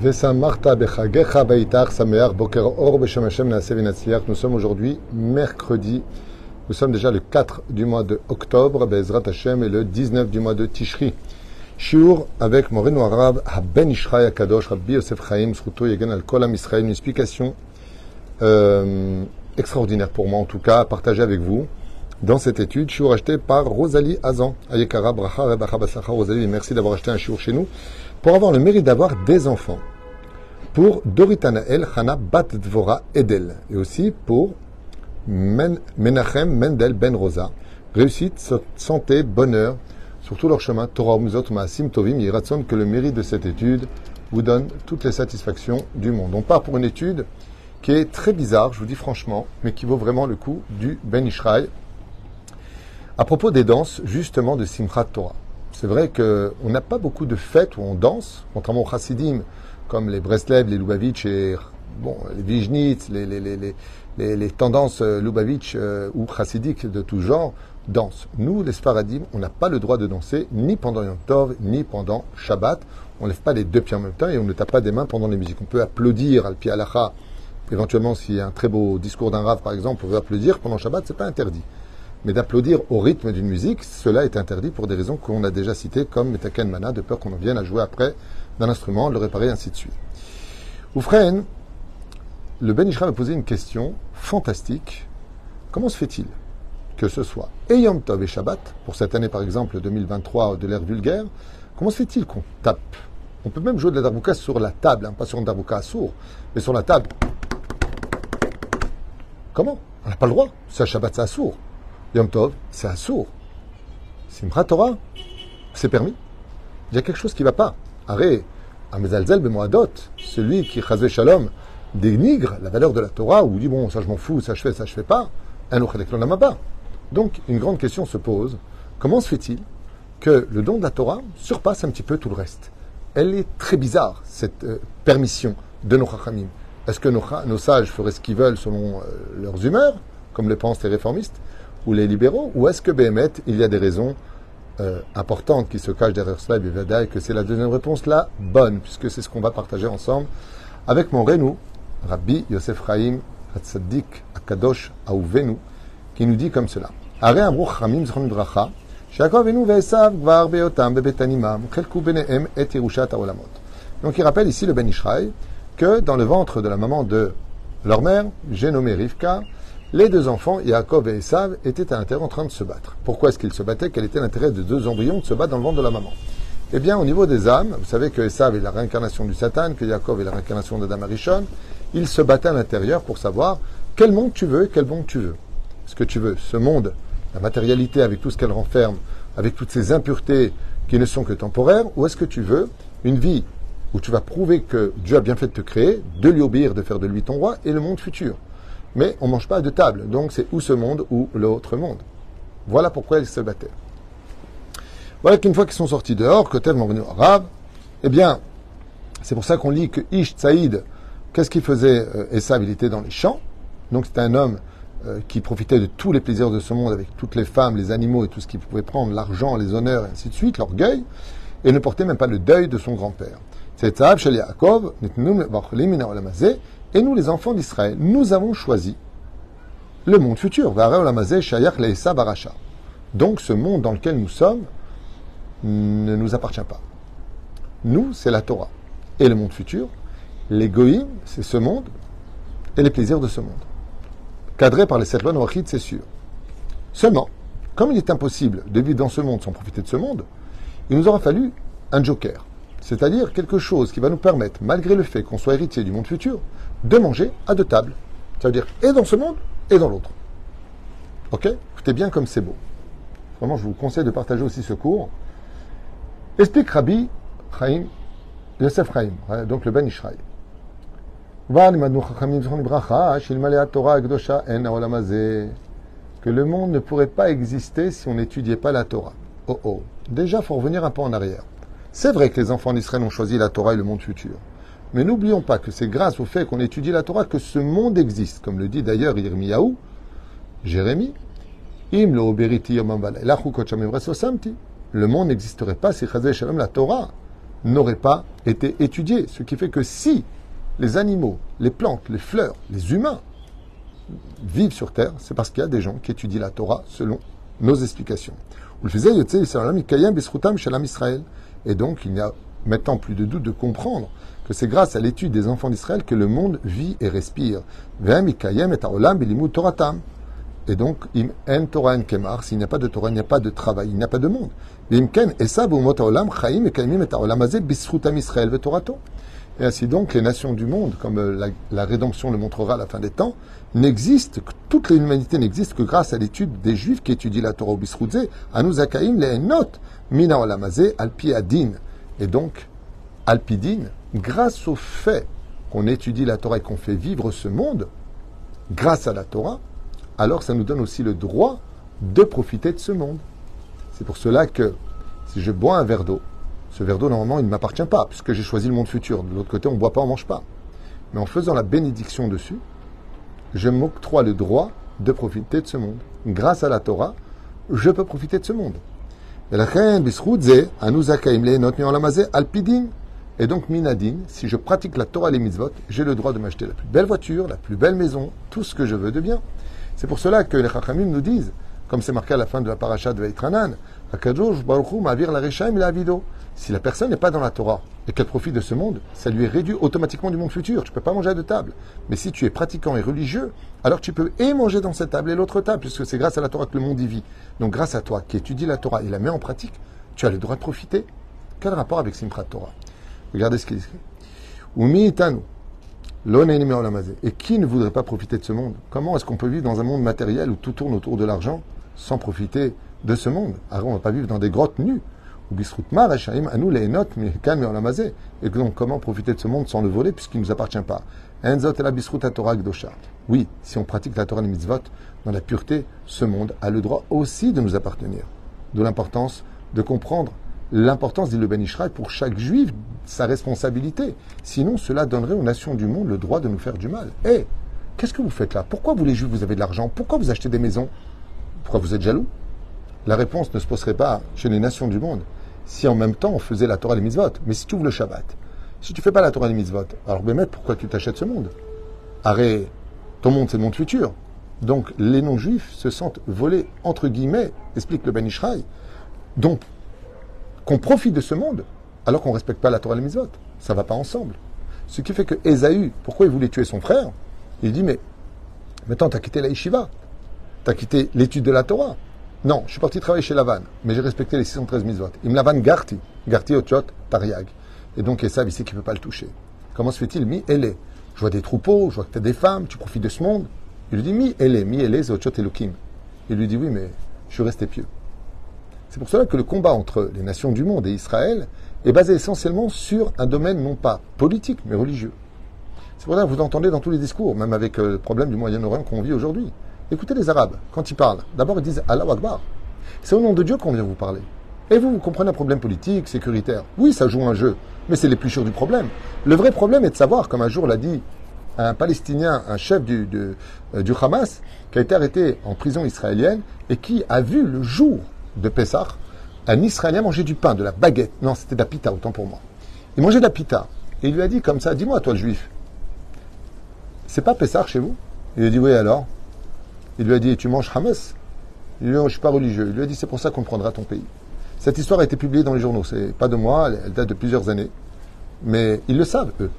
Nous sommes aujourd'hui mercredi. Nous sommes déjà le 4 du mois de octobre, Hashem, et le 19 du mois de Tishri. Shiur avec Moreno Arabe, Ishraï Akadosh, Rabbi Yosef Chaim, Sruto Yegan al Kolam Israël, une explication euh, extraordinaire pour moi en tout cas, à partager avec vous dans cette étude. Shiur acheté par Rosalie Azan, Ayekara Bracha Rosalie, merci d'avoir acheté un shiur chez nous, pour avoir le mérite d'avoir des enfants. Pour Doritanael Hana Bat Dvora Edel, et aussi pour Men- Menachem Mendel Ben Rosa. Réussite, santé, bonheur, sur tout leur chemin, Torah Umzot Maasim Tovim, il ratsonne que le mérite de cette étude vous donne toutes les satisfactions du monde. On part pour une étude qui est très bizarre, je vous dis franchement, mais qui vaut vraiment le coup du Ben Ishraï. À propos des danses, justement, de Simchat Torah. C'est vrai qu'on n'a pas beaucoup de fêtes où on danse, contrairement aux Chassidim, comme les Breslev, les Lubavitch et bon, les Vijnitz, les, les, les, les, tendances euh, Lubavitch euh, ou chassidiques de tout genre dansent. Nous, les Sfaradim, on n'a pas le droit de danser ni pendant Yom Tov, ni pendant Shabbat. On ne lève pas les deux pieds en même temps et on ne tape pas des mains pendant les musiques. On peut applaudir al halacha. Éventuellement, s'il y a un très beau discours d'un rave, par exemple, on peut applaudir pendant Shabbat, c'est pas interdit. Mais d'applaudir au rythme d'une musique, cela est interdit pour des raisons qu'on a déjà citées, comme Metaken Mana, de peur qu'on en vienne à jouer après d'un instrument, le réparer, ainsi de suite. Oufren, le Ben Ishra m'a posé une question fantastique. Comment se fait-il que ce soit et Tov et Shabbat, pour cette année par exemple 2023 de l'ère vulgaire, comment se fait-il qu'on tape? On peut même jouer de la darbouka sur la table, hein, pas sur une darbouka sourd, mais sur la table. Comment? On n'a pas le droit. C'est Shabbat, c'est à sourd. Yom Tov, c'est à sourd. Simchat Torah, c'est permis. Il y a quelque chose qui ne va pas. Arrête, Amezalzel Bemoadot, celui qui, Chazé Shalom, dénigre la valeur de la Torah, ou dit, bon, ça je m'en fous, ça je fais, ça je fais pas, un pas. Donc, une grande question se pose. Comment se fait-il que le don de la Torah surpasse un petit peu tout le reste? Elle est très bizarre, cette euh, permission de nos chachamim. Est-ce que nos sages feraient ce qu'ils veulent selon euh, leurs humeurs, comme le pensent les réformistes? ou les libéraux Ou est-ce que Béhémet, il y a des raisons euh, importantes qui se cachent derrière cela, et que c'est la deuxième réponse la bonne, puisque c'est ce qu'on va partager ensemble avec mon Renou, Rabbi Yosef Chaim Hatzadik Akadosh Aouvenu, qui nous dit comme cela. Donc il rappelle ici le Benishraï que dans le ventre de la maman de leur mère, j'ai nommé Rivka, les deux enfants, Yaakov et Esav, étaient à l'intérieur en train de se battre. Pourquoi est-ce qu'ils se battaient? Quel était l'intérêt de deux embryons de se battre dans le ventre de la maman? Eh bien, au niveau des âmes, vous savez que Esav est la réincarnation du Satan, que Yaakov est la réincarnation d'Adam Arishon, ils se battaient à l'intérieur pour savoir quel monde tu veux et quel monde tu veux. Est-ce que tu veux ce monde, la matérialité avec tout ce qu'elle renferme, avec toutes ces impuretés qui ne sont que temporaires, ou est-ce que tu veux une vie où tu vas prouver que Dieu a bien fait de te créer, de lui obéir, de faire de lui ton roi, et le monde futur? Mais on ne mange pas de table, donc c'est ou ce monde ou l'autre monde. Voilà pourquoi ils se battaient. Voilà qu'une fois qu'ils sont sortis dehors, que tel revenu arabe, eh bien, c'est pour ça qu'on lit que Ish Tsaïd, qu'est-ce qu'il faisait euh, Esav? Il était dans les champs. Donc c'était un homme euh, qui profitait de tous les plaisirs de ce monde avec toutes les femmes, les animaux et tout ce qu'il pouvait prendre, l'argent, les honneurs et ainsi de suite, l'orgueil, et ne portait même pas le deuil de son grand-père. Et nous les enfants d'Israël, nous avons choisi le monde futur. Donc ce monde dans lequel nous sommes ne nous appartient pas. Nous, c'est la Torah. Et le monde futur, l'égoïme, c'est ce monde et les plaisirs de ce monde. Cadré par les sept lois noachides, c'est sûr. Seulement, comme il est impossible de vivre dans ce monde sans profiter de ce monde, il nous aura fallu un joker. C'est-à-dire quelque chose qui va nous permettre, malgré le fait qu'on soit héritier du monde futur, de manger à deux tables. Ça veut dire et dans ce monde et dans l'autre. Ok? Écoutez bien comme c'est beau. Vraiment, je vous conseille de partager aussi ce cours. Explique Rabbi Chaim, Yosef Chaim, hein, donc le Ben. Que le monde ne pourrait pas exister si on n'étudiait pas la Torah. Oh oh. Déjà, faut revenir un peu en arrière. C'est vrai que les enfants d'Israël ont choisi la Torah et le monde futur. Mais n'oublions pas que c'est grâce au fait qu'on étudie la Torah que ce monde existe. Comme le dit d'ailleurs Yirmiyahu, Jérémie. Le monde n'existerait pas si la Torah, n'aurait pas été étudié. Ce qui fait que si les animaux, les plantes, les fleurs, les humains vivent sur Terre, c'est parce qu'il y a des gens qui étudient la Torah selon nos explications. Et donc, il n'y a maintenant plus de doute de comprendre que c'est grâce à l'étude des enfants d'Israël que le monde vit et respire. Et donc, im en Torah en kemar, s'il n'y a pas de Torah, il n'y a pas de travail, il n'y a pas de monde. Ainsi donc, les nations du monde, comme euh, la, rédemption le montrera à la fin des temps, n'existent, toute l'humanité n'existe que grâce à l'étude des Juifs qui étudient la Torah au Bisroudze, Anu Zakaim Lehenot, Mina Olamazé, Alpi Adin. Et donc, Alpidine, grâce au fait qu'on étudie la Torah et qu'on fait vivre ce monde, grâce à la Torah, alors ça nous donne aussi le droit de profiter de ce monde. C'est pour cela que si je bois un verre d'eau, ce verre d'eau, normalement, il ne m'appartient pas, puisque j'ai choisi le monde futur. De l'autre côté, on ne boit pas, on ne mange pas. Mais en faisant la bénédiction dessus, je m'octroie le droit de profiter de ce monde. Grâce à la Torah, je peux profiter de ce monde. Et donc, minadin, si je pratique la Torah et les mitzvot, j'ai le droit de m'acheter la plus belle voiture, la plus belle maison, tout ce que je veux de bien. C'est pour cela que les Chachamim nous disent, comme c'est marqué à la fin de la paracha de Veitranan, si la personne n'est pas dans la Torah et qu'elle profite de ce monde, ça lui est réduit automatiquement du monde futur. Tu ne peux pas manger à deux tables. Mais si tu es pratiquant et religieux, alors tu peux et manger dans cette table et l'autre table, puisque c'est grâce à la Torah que le monde y vit. Donc grâce à toi qui étudie la Torah et la met en pratique, tu as le droit de profiter. Quel rapport avec Simchat Torah? Regardez ce qu'il écrit. Et qui ne voudrait pas profiter de ce monde? Comment est-ce qu'on peut vivre dans un monde matériel où tout tourne autour de l'argent sans profiter de ce monde? Alors on ne va pas vivre dans des grottes nues. Et donc, comment profiter de ce monde sans le voler puisqu'il ne nous appartient pas? Oui, si on pratique la Torah et mitzvot dans la pureté, ce monde a le droit aussi de nous appartenir. De l'importance de comprendre l'importance, dit le Ben pour chaque juif, sa responsabilité. Sinon, cela donnerait aux nations du monde le droit de nous faire du mal. Eh, qu'est-ce que vous faites là? Pourquoi vous les juifs, vous avez de l'argent? Pourquoi vous achetez des maisons? Pourquoi vous êtes jaloux? La réponse ne se poserait pas chez les nations du monde si en même temps on faisait la Torah et les mitzvot. Mais si tu ouvres le Shabbat, si tu fais pas la Torah et les mitzvot, alors Bémet, pourquoi tu t'achètes ce monde? Arrête, ton monde c'est le monde futur. Donc les non-juifs se sentent volés, entre guillemets, explique le Ben Ishraï. Donc, qu'on profite de ce monde alors qu'on ne respecte pas la Torah et les mitzvot. Ça ne va pas ensemble. Ce qui fait que Esaü, pourquoi il voulait tuer son frère? Il dit, mais maintenant tu as quitté la yeshiva, tu as quitté l'étude de la Torah, non, je suis parti travailler chez Lavan, mais j'ai respecté les 613 mitzvot. Il me Lavan Garti, Garti Otiot Tariag. Et donc Esav, il sait qu'il ne peut pas le toucher. Comment se fait-il Mi Ele? Je vois des troupeaux, je vois que tu as des femmes, tu profites de ce monde. Il lui dit Mi Ele, Mi Elohim. Il lui dit oui, mais je suis resté pieux. C'est pour cela que le combat entre les nations du monde et Israël est basé essentiellement sur un domaine non pas politique, mais religieux. C'est pour ça que vous entendez dans tous les discours, même avec euh, le problème du Moyen-Orient qu'on vit aujourd'hui. Écoutez les Arabes, quand ils parlent, d'abord ils disent Allah Akbar. C'est au nom de Dieu qu'on vient vous parler. Et vous, vous comprenez un problème politique, sécuritaire. Oui, ça joue un jeu, mais c'est l'épluchure du problème. Le vrai problème est de savoir, comme un jour l'a dit un Palestinien, un chef du, euh, du Hamas, qui a été arrêté en prison israélienne et qui a vu le jour de Pessah un Israélien manger du pain, de la baguette. Non, c'était de la pita, autant pour moi. Il mangeait de la pita. Et il lui a dit comme ça, dis-moi, toi le juif, c'est pas Pessah chez vous? Il lui a dit, oui alors? Il lui a dit Tu manges Hamas? Il lui a Je ne suis pas religieux. Il lui a dit C'est pour ça qu'on prendra ton pays. Cette histoire a été publiée dans les journaux. C'est pas de moi, elle, date de plusieurs années. Mais ils le savent, eux.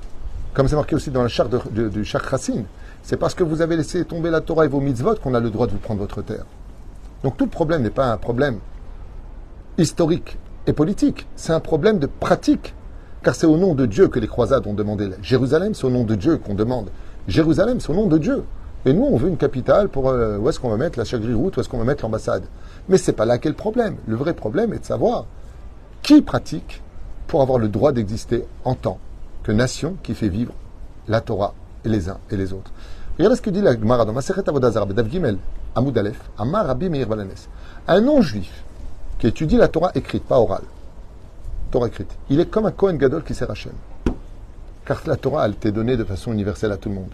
Comme c'est marqué aussi dans la charte du Racine. C'est parce que vous avez laissé tomber la Torah et vos mitzvot qu'on a le droit de vous prendre votre terre. Donc tout le problème n'est pas un problème historique et politique, c'est un problème de pratique. Car c'est au nom de Dieu que les croisades ont demandé Jérusalem, c'est au nom de Dieu qu'on demande. Jérusalem, c'est au nom de Dieu. Et nous, on veut une capitale pour euh, où est-ce qu'on va mettre la chagri-route, où est-ce qu'on va mettre l'ambassade. Mais c'est pas là qu'est le problème. Le vrai problème est de savoir qui pratique pour avoir le droit d'exister en tant que nation qui fait vivre la Torah et les uns et les autres. Regardez ce que dit la Gemara dans Gimel, Amoud Aleph, Amar Rabbi Meir. Un non-juif qui étudie la Torah écrite, pas orale, Torah écrite, il est comme un Kohen Gadol qui sert Hachem. Car la Torah, elle été donnée de façon universelle à tout le monde.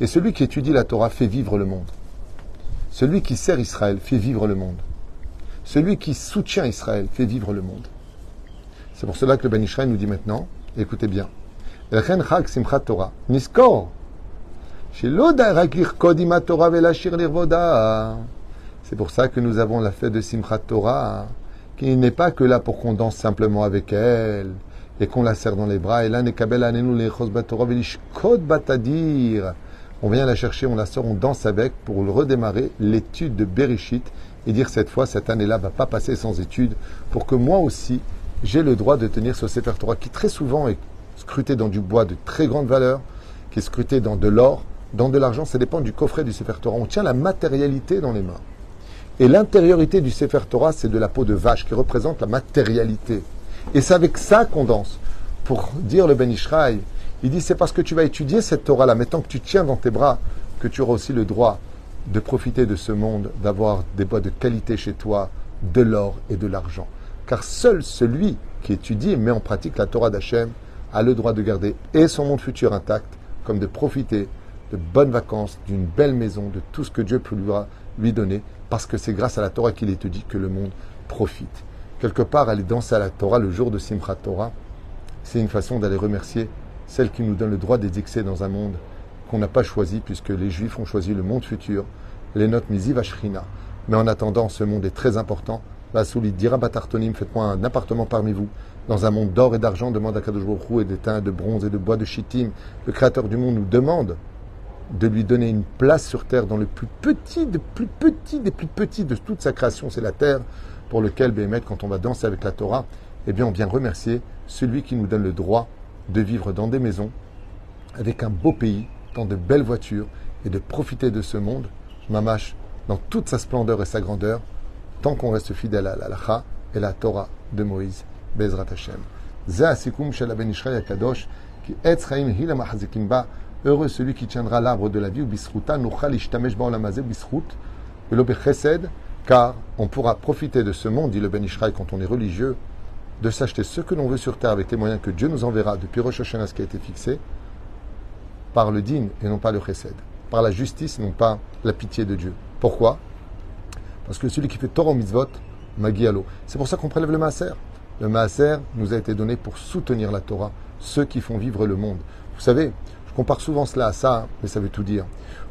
Et celui qui étudie la Torah fait vivre le monde. Celui qui sert Israël fait vivre le monde. Celui qui soutient Israël fait vivre le monde. C'est pour cela que le Ben Ishraï nous dit maintenant, écoutez bien, Torah, c'est pour ça que nous avons la fête de Simchat Torah, qui n'est pas que là pour qu'on danse simplement avec elle et qu'on la serre dans les bras. Et là, Batadir. On vient la chercher, on la sort, on danse avec pour redémarrer l'étude de Bereshit et dire cette fois, cette année-là va pas passer sans étude pour que moi aussi, j'ai le droit de tenir ce Sefer Torah qui très souvent est scruté dans du bois de très grande valeur, qui est scruté dans de l'or, dans de l'argent, ça dépend du coffret du Sefer Torah. On tient la matérialité dans les mains. Et l'intériorité du Sefer Torah, c'est de la peau de vache qui représente la matérialité. Et c'est avec ça qu'on danse. Pour dire le Ben Ishraï, il dit c'est parce que tu vas étudier cette Torah-là, mais tant que tu tiens dans tes bras, que tu auras aussi le droit de profiter de ce monde, d'avoir des bois de qualité chez toi, de l'or et de l'argent. Car seul celui qui étudie et met en pratique la Torah d'Hachem a le droit de garder et son monde futur intact, comme de profiter de bonnes vacances, d'une belle maison, de tout ce que Dieu peut lui donner, parce que c'est grâce à la Torah qu'il dit que le monde profite. Quelque part, aller danser à la Torah le jour de Simchat Torah, c'est une façon d'aller remercier celle qui nous donne le droit d'exercer dans un monde qu'on n'a pas choisi, puisque les Juifs ont choisi le monde futur, les notes Miziv Ashrina. Mais en attendant, ce monde est très important. La solide dira Batartonim, faites-moi un appartement parmi vous, dans un monde d'or et d'argent, demande à Kadosh et d'étain, de bronze et de bois de chittim. Le Créateur du monde nous demande de lui donner une place sur terre dans le plus petit, des plus petits des plus petits de toute sa création, c'est la terre, pour lequel, Béhémet, quand on va danser avec la Torah, eh bien, on vient remercier celui qui nous donne le droit de vivre dans des maisons, avec un beau pays, dans de belles voitures, et de profiter de ce monde, mamash, dans toute sa splendeur et sa grandeur, tant qu'on reste fidèle à l'alacha et la Torah de Moïse, Bezrat Hashem. Heureux celui qui tiendra l'arbre de la vie, car on pourra profiter de ce monde, dit le Ben Ishraï, quand on est religieux, de s'acheter ce que l'on veut sur terre avec les moyens que Dieu nous enverra depuis Rosh Hashanah, ce qui a été fixé, par le din et non pas le chesed, par la justice et non pas la pitié de Dieu. Pourquoi? Parce que celui qui fait Torah mitzvot, magi C'est pour ça qu'on prélève le maaser. Le maaser nous a été donné pour soutenir la Torah, ceux qui font vivre le monde. Vous savez, je compare souvent cela à ça, mais ça veut tout dire.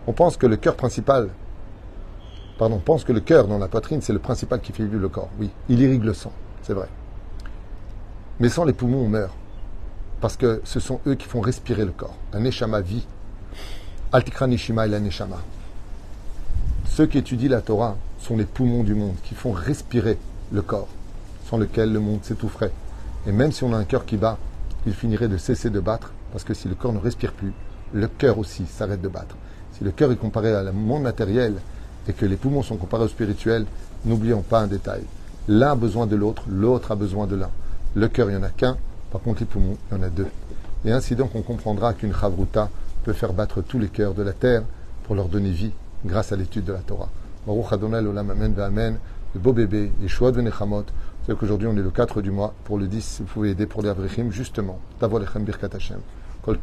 On pense que le cœur principal, pardon, on pense que le cœur dans la poitrine, c'est le principal qui fait vivre le corps. Oui, il irrigue le sang, c'est vrai. Mais sans les poumons, on meurt. Parce que ce sont eux qui font respirer le corps. La neshama vit. Altikra nishima et la neshama. Ceux qui étudient la Torah sont les poumons du monde, qui font respirer le corps, sans lequel le monde s'étoufferait. Et même si on a un cœur qui bat, il finirait de cesser de battre parce que si le corps ne respire plus, le cœur aussi s'arrête de battre. Si le cœur est comparé à le monde matériel et que les poumons sont comparés au spirituel, n'oublions pas un détail. L'un a besoin de l'autre, l'autre a besoin de l'un. Le cœur, il n'y en a qu'un. Par contre, les poumons, il y en a deux. Et ainsi donc, on comprendra qu'une chavruta peut faire battre tous les cœurs de la terre pour leur donner vie grâce à l'étude de la Torah. Baruch Adonai l'olam amen amen. Le beau bébé, Yeshua de Nechamot. C'est qu'aujourd'hui, on est le 4 du mois. Pour le 10, vous pouvez aider pour les Avrechim, justement. Tavo Lechem Birkat Hashem. Kol